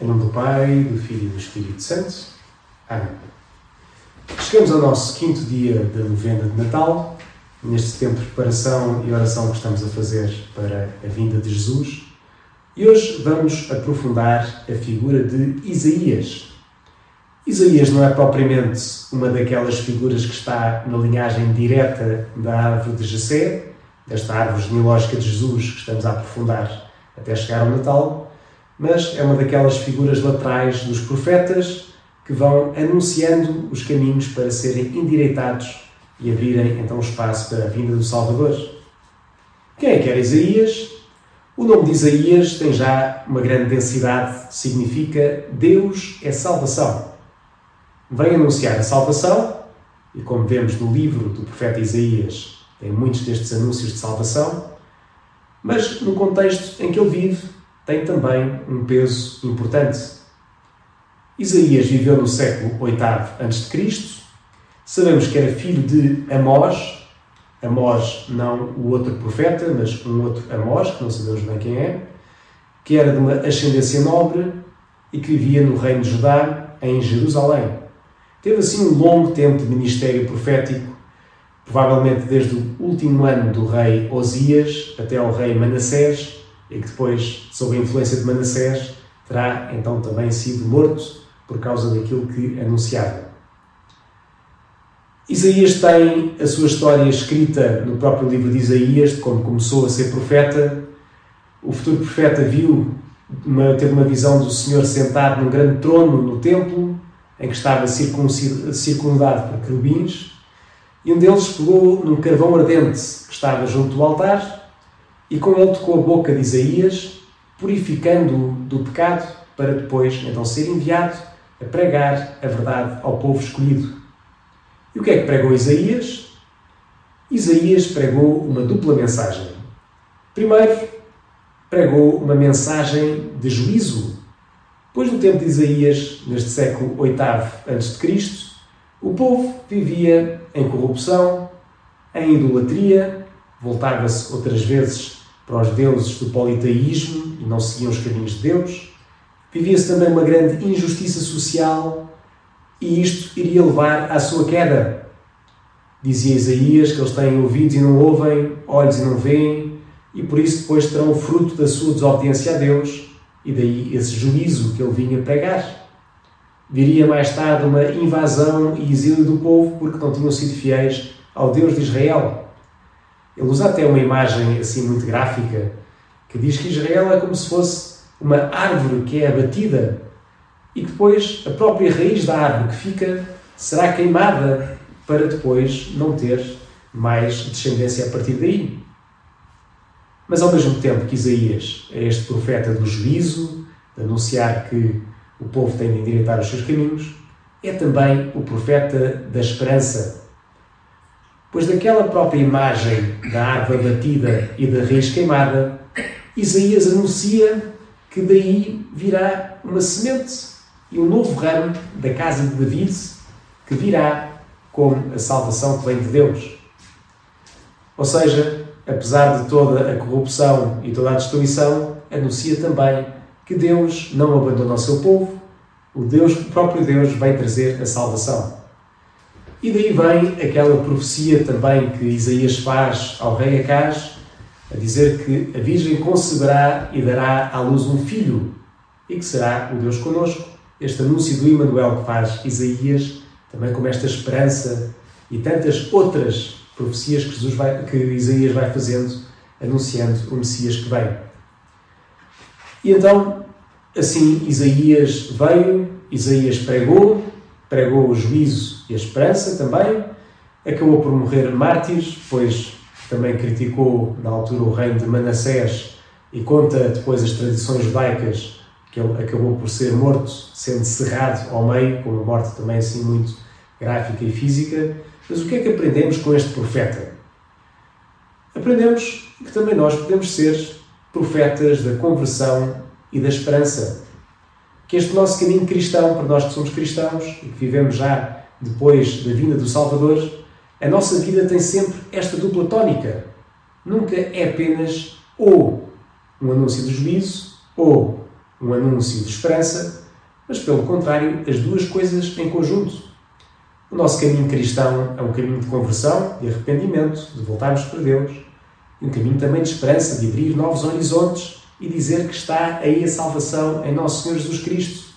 Em nome do Pai, do Filho e do Espírito Santo. Amém. Chegamos ao nosso quinto dia da novena de Natal, neste tempo de preparação e oração que estamos a fazer para a vinda de Jesus. E hoje vamos aprofundar a figura de Isaías. Isaías não é propriamente uma daquelas figuras que está na linhagem direta da árvore de Jessé, desta árvore genealógica de Jesus que estamos a aprofundar até chegar ao Natal, mas é uma daquelas figuras laterais dos profetas que vão anunciando os caminhos para serem endireitados e abrirem então espaço para a vinda do Salvador. Quem é que era Isaías? O nome de Isaías tem já uma grande densidade, significa Deus é salvação. Vem anunciar a salvação, e como vemos no livro do profeta Isaías, tem muitos destes anúncios de salvação, mas no contexto em que ele vive, tem também um peso importante. Isaías viveu no século VIII a.C. Sabemos que era filho de Amós, Amós não o outro profeta, mas um outro Amós, que não sabemos bem quem é, que era de uma ascendência nobre e que vivia no reino de Judá, em Jerusalém. Teve assim um longo tempo de ministério profético, provavelmente desde o último ano do rei Osias até ao rei Manassés, e que depois, sob a influência de Manassés, terá então também sido morto por causa daquilo que anunciava. Isaías tem a sua história escrita no próprio livro de Isaías, de como começou a ser profeta. O futuro profeta viu, uma, teve uma visão do Senhor sentado num grande trono no templo, em que estava circundado por querubins, e um deles pegou num carvão ardente que estava junto do altar e com ele tocou a boca de Isaías, purificando-o do pecado, para depois então ser enviado a pregar a verdade ao povo escolhido. E o que é que pregou Isaías? Isaías pregou uma dupla mensagem. Primeiro, pregou uma mensagem de juízo. Pois no tempo de Isaías, neste século VIII a.C., o povo vivia em corrupção, em idolatria, voltava-se outras vezes para os deuses do politeísmo e não seguiam os caminhos de Deus. Vivia-se também uma grande injustiça social e isto iria levar à sua queda. Dizia Isaías que eles têm ouvidos e não ouvem, olhos e não veem, e por isso depois terão o fruto da sua desobediência a Deus, e daí esse juízo que ele vinha pregar. Viria mais tarde uma invasão e exílio do povo porque não tinham sido fiéis ao Deus de Israel. Ele usa até uma imagem assim muito gráfica que diz que Israel é como se fosse uma árvore que é abatida e que depois a própria raiz da árvore que fica será queimada para depois não ter mais descendência a partir daí. Mas ao mesmo tempo que Isaías é este profeta do juízo, de anunciar que o povo tem de endireitar os seus caminhos, é também o profeta da esperança, Pois daquela própria imagem da árvore batida e da raiz queimada, Isaías anuncia que daí virá uma semente e um novo ramo da casa de David que virá como a salvação que vem de Deus. Ou seja, apesar de toda a corrupção e toda a destruição, anuncia também que Deus não abandona o seu povo, o Deus, o próprio Deus, vai trazer a salvação. E daí vem aquela profecia também que Isaías faz ao rei Acaz, a dizer que a Virgem conceberá e dará à luz um filho, e que será o Deus conosco. Este anúncio do Emmanuel que faz Isaías, também com esta esperança e tantas outras profecias que, Jesus vai, que Isaías vai fazendo, anunciando o Messias que vem. E então, assim, Isaías veio, Isaías pregou, pregou o juízo e a esperança também, acabou por morrer mártir, pois também criticou na altura o reino de Manassés e conta depois as tradições judaicas que ele acabou por ser morto, sendo cerrado ao meio, com uma morte também assim muito gráfica e física. Mas o que é que aprendemos com este profeta? Aprendemos que também nós podemos ser profetas da conversão e da esperança que este nosso caminho cristão, para nós que somos cristãos e que vivemos já depois da vinda do Salvador, a nossa vida tem sempre esta dupla tónica. Nunca é apenas ou um anúncio do juízo ou um anúncio de esperança, mas pelo contrário, as duas coisas em conjunto. O nosso caminho cristão é um caminho de conversão, de arrependimento, de voltarmos para Deus, e um caminho também de esperança, de abrir novos horizontes e dizer que está aí a salvação em Nosso Senhor Jesus Cristo.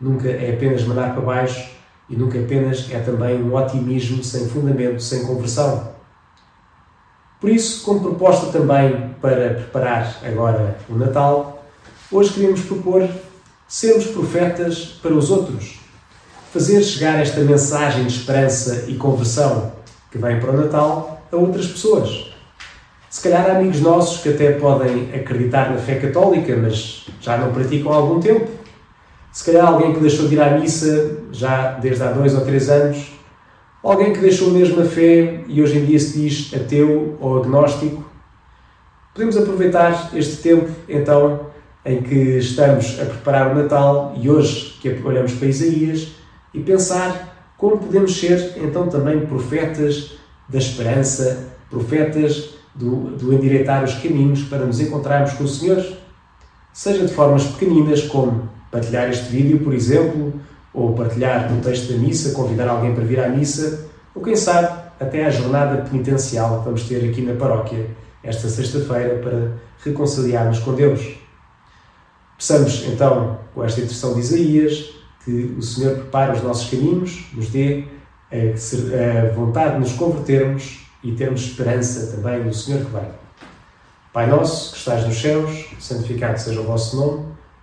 Nunca é apenas mandar para baixo e nunca apenas é também um otimismo sem fundamento, sem conversão. Por isso, como proposta também para preparar agora o Natal, hoje queremos propor sermos profetas para os outros. Fazer chegar esta mensagem de esperança e conversão que vem para o Natal a outras pessoas. Se calhar há amigos nossos que até podem acreditar na fé católica, mas já não praticam há algum tempo. Se calhar alguém que deixou de ir à missa já desde há dois ou três anos Alguém que deixou mesmo a fé e hoje em dia se diz ateu ou agnóstico. Podemos aproveitar este tempo, então, em que estamos a preparar o Natal e hoje que olhamos para Isaías e pensar como podemos ser, então, também profetas da esperança, profetas do, do endireitar os caminhos para nos encontrarmos com o Senhor. Seja de formas pequeninas, como partilhar este vídeo, por exemplo, ou partilhar um texto da missa, convidar alguém para vir à missa, ou quem sabe até à jornada penitencial que vamos ter aqui na paróquia esta sexta-feira para reconciliarmos com Deus. Peçamos então, com esta intercessão de Isaías, que o Senhor prepare os nossos caminhos, nos dê a vontade de nos convertermos e termos esperança também no Senhor que vem. Pai nosso, que estás nos céus, santificado seja o vosso nome,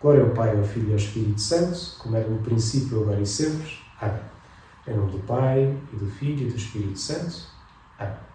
Glória ao Pai, ao Filho e ao Espírito Santo, como era no princípio, agora e sempre. Amém. Em nome do Pai, e do Filho e do Espírito Santo. Amém.